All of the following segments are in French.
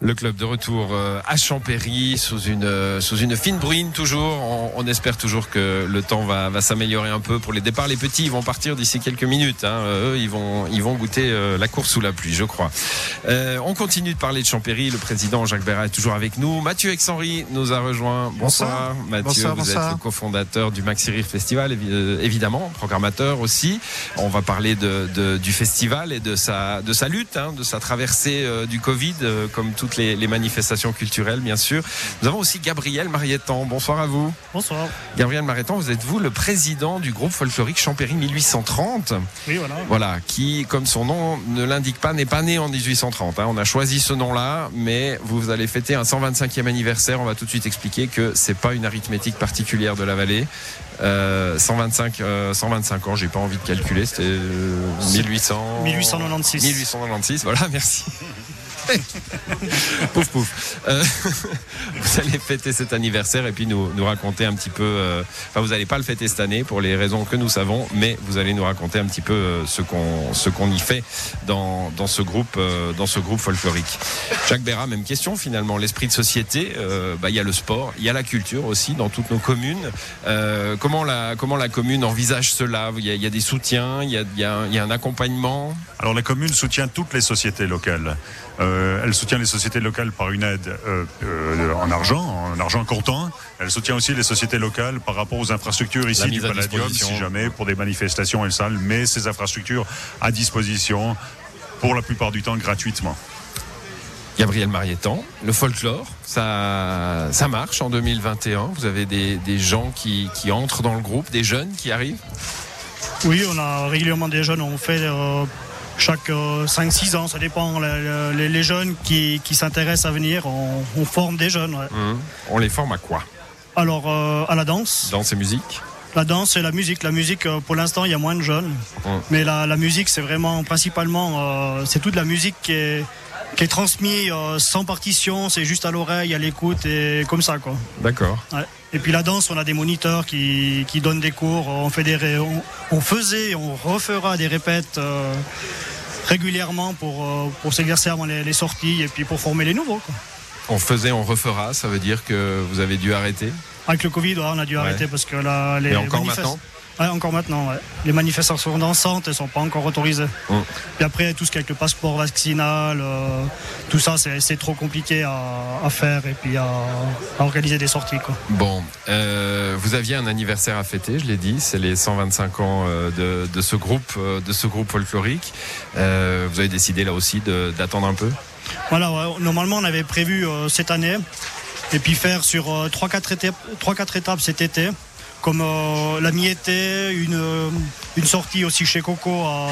Le club de retour euh, à Champéry sous une euh, sous une fine bruine toujours. On, on espère toujours que le temps va, va s'améliorer un peu pour les départs. Les petits ils vont partir d'ici quelques minutes. Hein. Eux ils vont ils vont goûter euh, la course sous la pluie, je crois. Euh, on continue de parler de Champéry. Le président Jacques Berrat est toujours avec nous. Mathieu Exhenry nous a rejoint. Bonsoir, Bonsoir. Mathieu. Bonsoir, vous bonsoir. êtes le cofondateur du Maxi Rire Festival évi- euh, évidemment, programmateur aussi. On va parler de, de- du festival et de sa de sa lutte, hein, de sa traversée euh, du Covid, euh, comme toutes les, les manifestations culturelles, bien sûr. Nous avons aussi Gabriel Marietan. Bonsoir à vous. Bonsoir. Gabriel Marietan, vous êtes vous le président du groupe folklorique Champéry 1830. Oui, voilà. Voilà, qui, comme son nom ne l'indique pas, n'est pas né en 1830. hein. On a choisi ce nom-là, mais vous allez fêter un 125e anniversaire. On va tout de suite expliquer que c'est pas une arithmétique particulière de la vallée. Euh, 125, euh, 125 ans, j'ai pas envie de calculer, c'était euh, 1800... 1896. 1896, voilà, merci. pouf pouf. Euh, vous allez fêter cet anniversaire et puis nous, raconter un petit peu. euh, Enfin, vous n'allez pas le fêter cette année pour les raisons que nous savons, mais vous allez nous raconter un petit peu euh, ce qu'on y fait dans, dans ce groupe dans ce groupe folklorique. Jacques Béra, même question finalement. L'esprit de société, bah, il y a le sport, il y a la culture aussi dans toutes nos communes. Comment la comment la commune envisage cela? Il y a, des soutiens, il y a, y a un accompagnement? Alors la commune soutient toutes les sociétés locales. Euh, elle soutient les sociétés locales par une aide euh, euh, en argent, en argent comptant. Elle soutient aussi les sociétés locales par rapport aux infrastructures ici du Palladium, disposition. si jamais, pour des manifestations et salles, mais ces infrastructures à disposition pour la plupart du temps gratuitement. Gabriel Marietan, le folklore, ça, ça marche en 2021. Vous avez des, des gens qui, qui entrent dans le groupe, des jeunes qui arrivent? Oui, on a régulièrement des jeunes, on fait euh, chaque 5-6 ans, ça dépend. Les, les- les jeunes qui, qui s'intéressent à venir, on, on forme des jeunes. ouais. Hum. On les forme à quoi? Alors, euh, à la danse, Danse et musique la danse et la musique. La musique, euh, pour l'instant, il y a moins de jeunes. Hum. Mais la, la musique, c'est vraiment principalement, euh, c'est toute la musique qui est, qui est transmise euh, sans partition, c'est juste à l'oreille, à l'écoute et comme ça, quoi. D'accord. Ouais. Et puis la danse, on a des moniteurs qui, qui donnent des cours. On fait des, on, on faisait, on refera des répètes euh, régulièrement pour, euh, pour s'exercer avant les, les sorties et puis pour former les nouveaux. quoi. On faisait, on refera, ça veut dire que vous avez dû arrêter? Avec le Covid, ouais, on a dû Ouais. arrêter parce que là, les Et encore maintenant? Ouais, encore maintenant. ouais. Les manifestations dansantes, elles sont pas encore autorisées. Hum. Puis après, tout ce qui est avec le passeport vaccinal, euh, tout ça, c'est trop compliqué à, à faire et puis à, à organiser des sorties. Quoi. Bon, euh, vous aviez un anniversaire à fêter, je l'ai dit, c'est les 125 ans euh, de, de ce groupe, de ce groupe folklorique. Euh, vous avez décidé là aussi d'attendre un peu? Voilà, ouais. normalement on avait prévu cette année et puis faire sur euh, 3-4 étapes, 3-4 étapes cet été, comme euh, la mi-été, une, euh, une sortie aussi chez Coco à,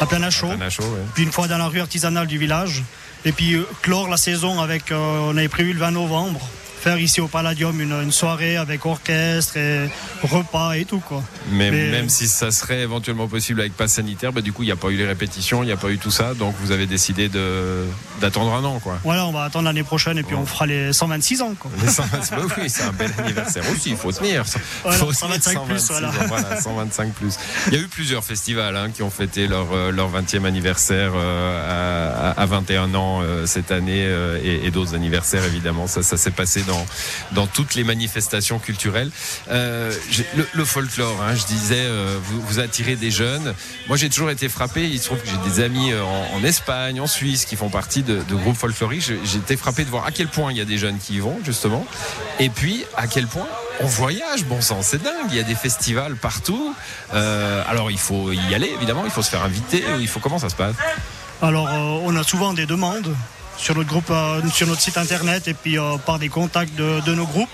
à plein à chaud, Anna Chaud, ouais. puis une fois dans la rue artisanale du village, et puis euh, clore la saison avec, on avait prévu le 20 novembre, faire ici au Palladium une, une soirée avec orchestre et repas et tout quoi. Mais, Mais- même si ça serait éventuellement possible avec passe sanitaire, bah, du coup, il n'y a pas eu les répétitions, il n'y a pas eu tout ça. Donc, vous avez décidé d'attendre un an, quoi. Voilà, on va attendre l'année prochaine et puis on fera les 126 ans quoi. Les 125, bah oui, c'est un bel anniversaire aussi, il faut tenir. Voilà, Faut 125 plus, 126 voilà. ans, voilà, 125 plus. Il y a eu plusieurs festivals hein, qui ont fêté leur, euh, leur 20e anniversaire euh, à, à 21 ans euh, cette année euh, et, et d'autres anniversaires, évidemment. Ça, ça s'est passé dans, dans toutes les manifestations culturelles. Euh, le, folklore, hein, je disais, euh, vous, attirez des jeunes. Moi, j'ai toujours été frappé. Il se trouve que j'ai des amis euh, en, Espagne, en Suisse, qui font partie de, groupes folkloriques. J'ai été frappé de voir à quel point il y a des jeunes qui y vont, justement. Et puis, à quel point on voyage, bon sang, c'est dingue. Il y a des festivals partout. Alors, il faut y aller, évidemment. Il faut se faire inviter. Il faut comment ça se passe? Alors, on a souvent des demandes sur notre groupe, euh, sur notre site internet et puis euh, par des contacts de, de nos groupes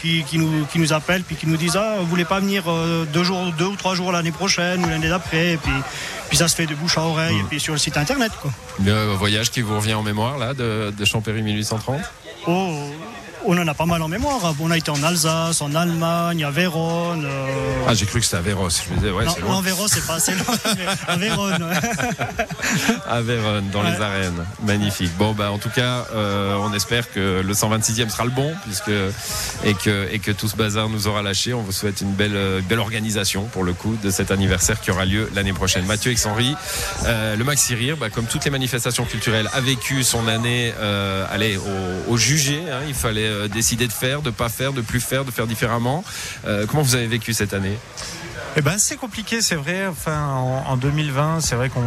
qui, qui nous, qui nous appellent puis qui nous disent ah vous voulez pas venir euh, deux jours, deux ou trois jours l'année prochaine ou l'année d'après et puis puis ça se fait de bouche à oreille et puis sur le site internet quoi. Le voyage qui vous revient en mémoire, là, de, de Champéry 1830 Oh, on en a pas mal en mémoire. On a été en Alsace, en Allemagne, à Vérone. euh, Ah, j'ai cru que c'était à Véros. Je me disais, ouais, non, c'est loin. en Vérone, c'est pas assez loin. mais à Vérone. À Vérone, dans les arènes. Magnifique. Bon, bah, en tout cas, euh, on espère que le 126e sera le bon, puisque, et que, et que tout ce bazar nous aura lâché. On vous souhaite une belle, euh, belle organisation, pour le coup, de cet anniversaire qui aura lieu l'année prochaine. Mathieu Henry, euh, le Maxi Rire, bah, comme toutes les manifestations culturelles, a vécu son année, allez, au, au jugé. hein. Il fallait euh, décider de faire, de pas faire, de plus faire, de faire différemment. Euh, comment vous avez vécu cette année? Eh ben, c'est compliqué, c'est vrai. Enfin, en, en 2020, c'est vrai qu'on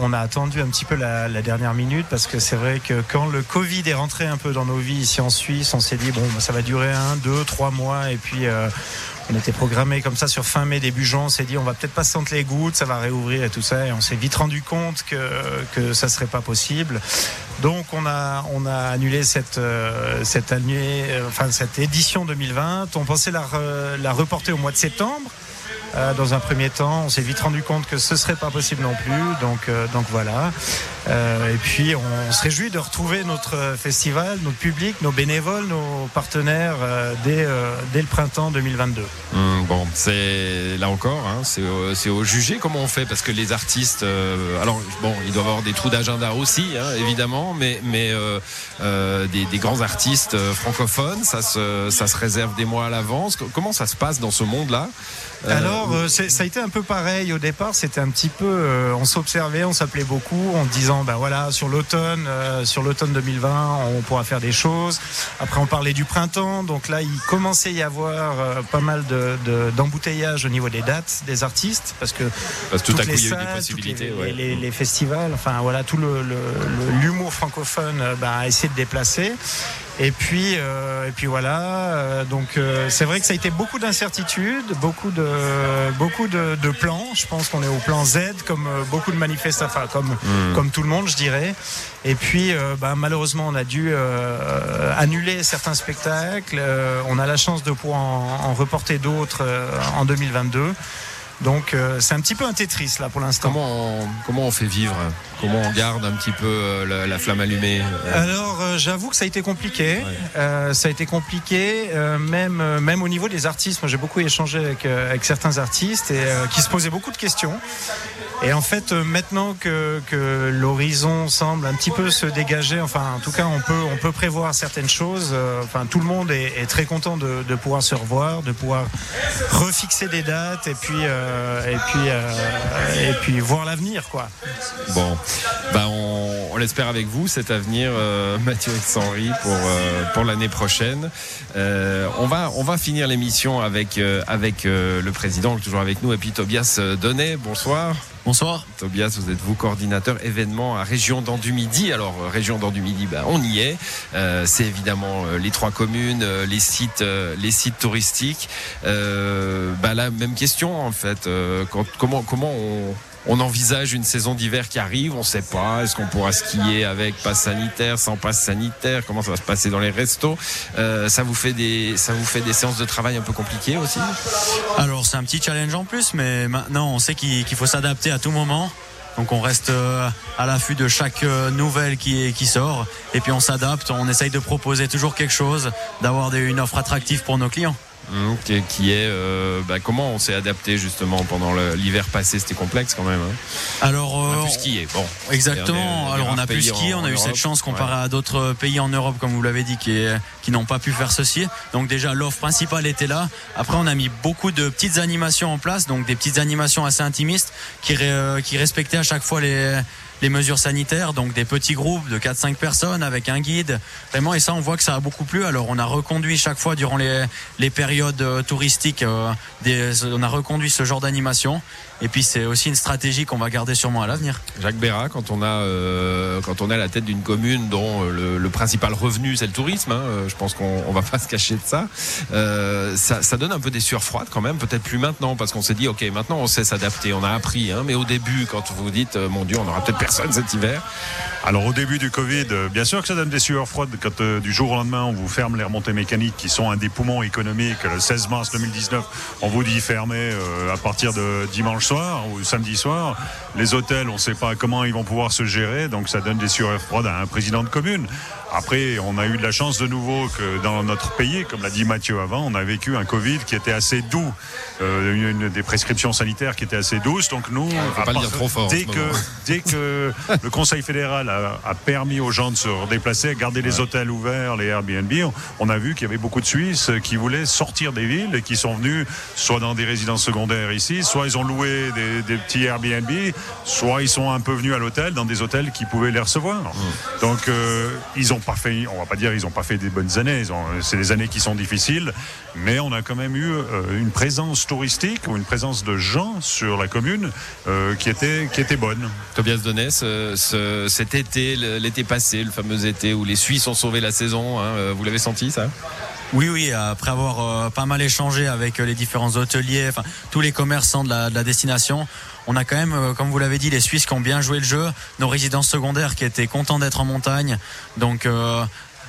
on a attendu un petit peu la, dernière minute parce que c'est vrai que quand le Covid est rentré un peu dans nos vies ici en Suisse, on s'est dit bon, ça va durer un, deux, trois mois et puis. euh, on était programmé comme ça sur fin mai, début juin. On s'est dit, on va peut-être pas se sentir les gouttes, ça va réouvrir et tout ça. Et on s'est vite rendu compte que, que ça serait pas possible. Donc, on a, on a annulé cette, euh, cette année, euh, enfin, cette édition 2020. On pensait la, la reporter au mois de septembre. Euh, dans un premier temps, on s'est vite rendu compte que ce serait pas possible non plus, donc euh, donc voilà. Euh, et puis on se réjouit de retrouver notre festival, notre public, nos bénévoles, nos partenaires dès dès le printemps 2022. Hum, bon, c'est là encore, hein, c'est au, c'est au jugé comment on fait parce que les artistes, alors bon, ils doivent avoir des trous d'agenda aussi, hein, évidemment, mais mais des, des grands artistes francophones, ça se ça se réserve des mois à l'avance. Co- Comment ça se passe dans ce monde-là? Alors, euh, ça a été un peu pareil au départ. C'était un petit peu, euh, on s'observait, on s'appelait beaucoup, en disant, ben voilà, sur l'automne, euh, sur l'automne 2020, on pourra faire des choses. Après, on parlait du printemps, donc là, il commençait à y avoir pas mal de- de- d'embouteillages au niveau des dates des artistes, parce que parce tout à coup les il y a eu des possibilités. les, ouais. les- les festivals, enfin voilà, tout le- le- le- l'humour francophone ben, a essayé de déplacer. Et puis, euh, et puis voilà. euh, donc euh, c'est vrai que ça a été beaucoup d'incertitudes, beaucoup de beaucoup de, de plans. Je pense qu'on est au plan Z, comme beaucoup de manifestants, enfin comme Hmm. comme tout le monde, je dirais. Et puis, ben, malheureusement, on a dû euh, annuler certains spectacles. Euh, on a la chance de pouvoir en, en reporter d'autres euh, en 2022. Donc, euh, c'est un petit peu un Tetris là pour l'instant. Comment on, comment on fait vivre Comment on garde un petit peu euh, la, la flamme allumée Euh, Alors, j'avoue que ça a été compliqué. Ouais. Ça a été compliqué, même même au niveau des artistes. Moi, j'ai beaucoup échangé avec avec certains artistes et qui se posaient beaucoup de questions. Et en fait, maintenant que que l'horizon semble un petit peu se dégager, enfin, en tout cas, on peut on peut prévoir certaines choses. Enfin, tout le monde est, est très content de, de pouvoir se revoir, de pouvoir refixer des dates et puis euh, et puis euh, et puis voir l'avenir, quoi. Bon, bah on, l'espère avec vous cet avenir, euh, Mathieu Henry pour euh, pour l'année prochaine. On va on va finir l'émission avec avec le président toujours avec nous et puis Tobias Donnet. Bonsoir. Bonsoir. Tobias, vous êtes vous coordinateur événement à Région d'Andu Midi. Alors euh, Région d'Andu Midi, bah, on y est. Euh, c'est évidemment euh, les trois communes, les sites, les sites touristiques. Euh, bah, la même question en fait. Comment comment on on envisage une saison d'hiver qui arrive, on ne sait pas. Est-ce qu'on pourra skier avec passe sanitaire, sans passe sanitaire? Comment ça va se passer dans les restos? Euh, Ça vous fait des, séances de travail un peu compliquées aussi? Alors c'est un petit challenge en plus, mais maintenant on sait qu'il faut s'adapter à tout moment. Donc on reste euh, à l'affût de chaque euh, nouvelle qui, qui sort et puis on s'adapte, on essaye de proposer toujours quelque chose, d'avoir une offre attractive pour nos clients. Hum, qui, qui est euh, bah, comment on s'est adapté justement pendant l'hiver passé C'était complexe quand même. hein. Alors On a euh, pu skier. Bon, Exactement. Des- des Alors on a pu skier, on a eu cette chance comparé Ouais. à d'autres pays en Europe, comme vous l'avez dit, qui, qui n'ont pas pu faire ceci. Donc déjà l'offre principale était là. Après on a mis beaucoup de petites animations en place, donc des petites animations assez intimistes qui, euh, qui respectaient à chaque fois les les mesures sanitaires, donc des petits groupes de 4-5 personnes avec un guide. Vraiment, et ça, on voit que ça a beaucoup plu. Alors, on a reconduit chaque fois durant les, périodes euh, touristiques, euh, des, on a reconduit ce genre d'animation. Et puis, c'est aussi une stratégie qu'on va garder sûrement à l'avenir. Jacques Béra, quand on a euh, quand on est à la tête d'une commune dont euh, le, le principal revenu c'est le tourisme, hein, euh, je pense qu'on on va pas se cacher de ça. Euh, ça. Ça donne un peu des sueurs froides quand même, peut-être plus maintenant parce qu'on s'est dit ok maintenant on sait s'adapter, on a appris. Hein, mais au début quand vous dites euh, mon Dieu on aura peut-être personne cet hiver. Alors au début du Covid, bien sûr que ça donne des sueurs froides quand euh, du jour au lendemain on vous ferme les remontées mécaniques qui sont un des poumons économiques. Le 16 mars 2019, on vous dit fermer euh, à partir de dimanche soir ou samedi soir. Les hôtels, on ne sait pas comment ils vont pouvoir se gérer, donc ça donne des sueurs froides à un président de commune. Après, on a eu de la chance de nouveau que dans notre pays, comme l'a dit Mathieu avant, on a vécu un Covid qui était assez doux, euh, une, des prescriptions sanitaires qui étaient assez douces. Donc nous, pas le dire trop fort dès que dès que le Conseil fédéral a, a permis aux gens de se redéplacer, garder les hôtels ouverts, les Airbnb, on, on a vu qu'il y avait beaucoup de Suisses qui voulaient sortir des villes et qui sont venus soit dans des résidences secondaires ici, soit ils ont loué des, des petits Airbnb, soit ils sont un peu venus à l'hôtel dans des hôtels qui pouvaient les recevoir. Mmh. Donc euh, ils ont pas fait, on va pas dire ils ont pas fait des bonnes années. C'est des années qui sont difficiles, mais on a quand même eu euh, une présence touristique ou une présence de gens sur la commune euh, qui était qui était bonne. Tobias Donnet, ce- ce- cet été, l'été passé, le fameux été où les Suisses ont sauvé la saison, hein, euh, vous l'avez senti ça? Oui, oui, après avoir euh, pas mal échangé avec euh, les différents hôteliers, enfin tous les commerçants de la, de la destination, on a quand même, euh, comme vous l'avez dit, les Suisses qui ont bien joué le jeu, nos résidences secondaires qui étaient contents d'être en montagne. Donc euh,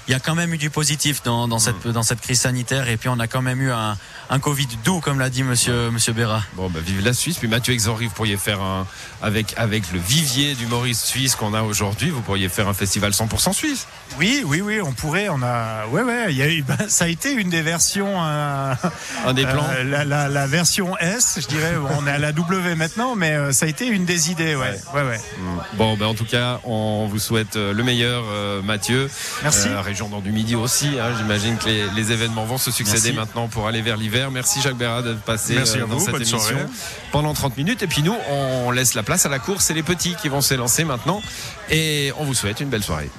il y a quand même eu du positif dans, dans cette, dans cette crise sanitaire et puis on a quand même eu un, un Covid doux, comme l'a dit monsieur, monsieur Béra. Bon, bah, vive la Suisse. Puis Mathieu Exorry, vous pourriez faire un, avec, avec le vivier d'humoristes suisses qu'on a aujourd'hui, vous pourriez faire un festival 100% suisse. Oui, oui, oui, on pourrait. On a, ouais, ouais. Il y a eu, ben, ça a été une des versions. euh, Un des plans. euh, la, la- la version S, je dirais. On est à la W maintenant, mais euh, ça a été une des idées. Ouais, ouais, ouais. Bon, ben en tout cas, on vous souhaite le meilleur, euh, Mathieu. Merci. Nord du Midi aussi. hein. J'imagine que les, les événements vont se succéder Merci. maintenant pour aller vers l'hiver. Merci Jacques Bérat d'être passé Merci euh, dans cette émission soirée. pendant 30 minutes. Et puis nous, on laisse la place à la course. C'est les petits qui vont s'élancer maintenant. Et on vous souhaite une belle soirée.